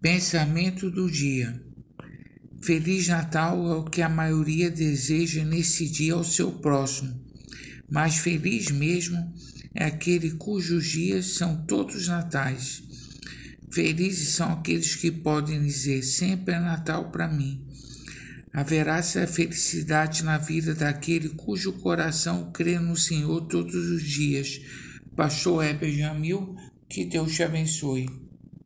Pensamento do dia. Feliz Natal é o que a maioria deseja nesse dia ao seu próximo, mas feliz mesmo é aquele cujos dias são todos natais. Felizes são aqueles que podem dizer sempre é Natal para mim. Haverá essa felicidade na vida daquele cujo coração crê no Senhor todos os dias. Pastor Heber Jamil, que Deus te abençoe.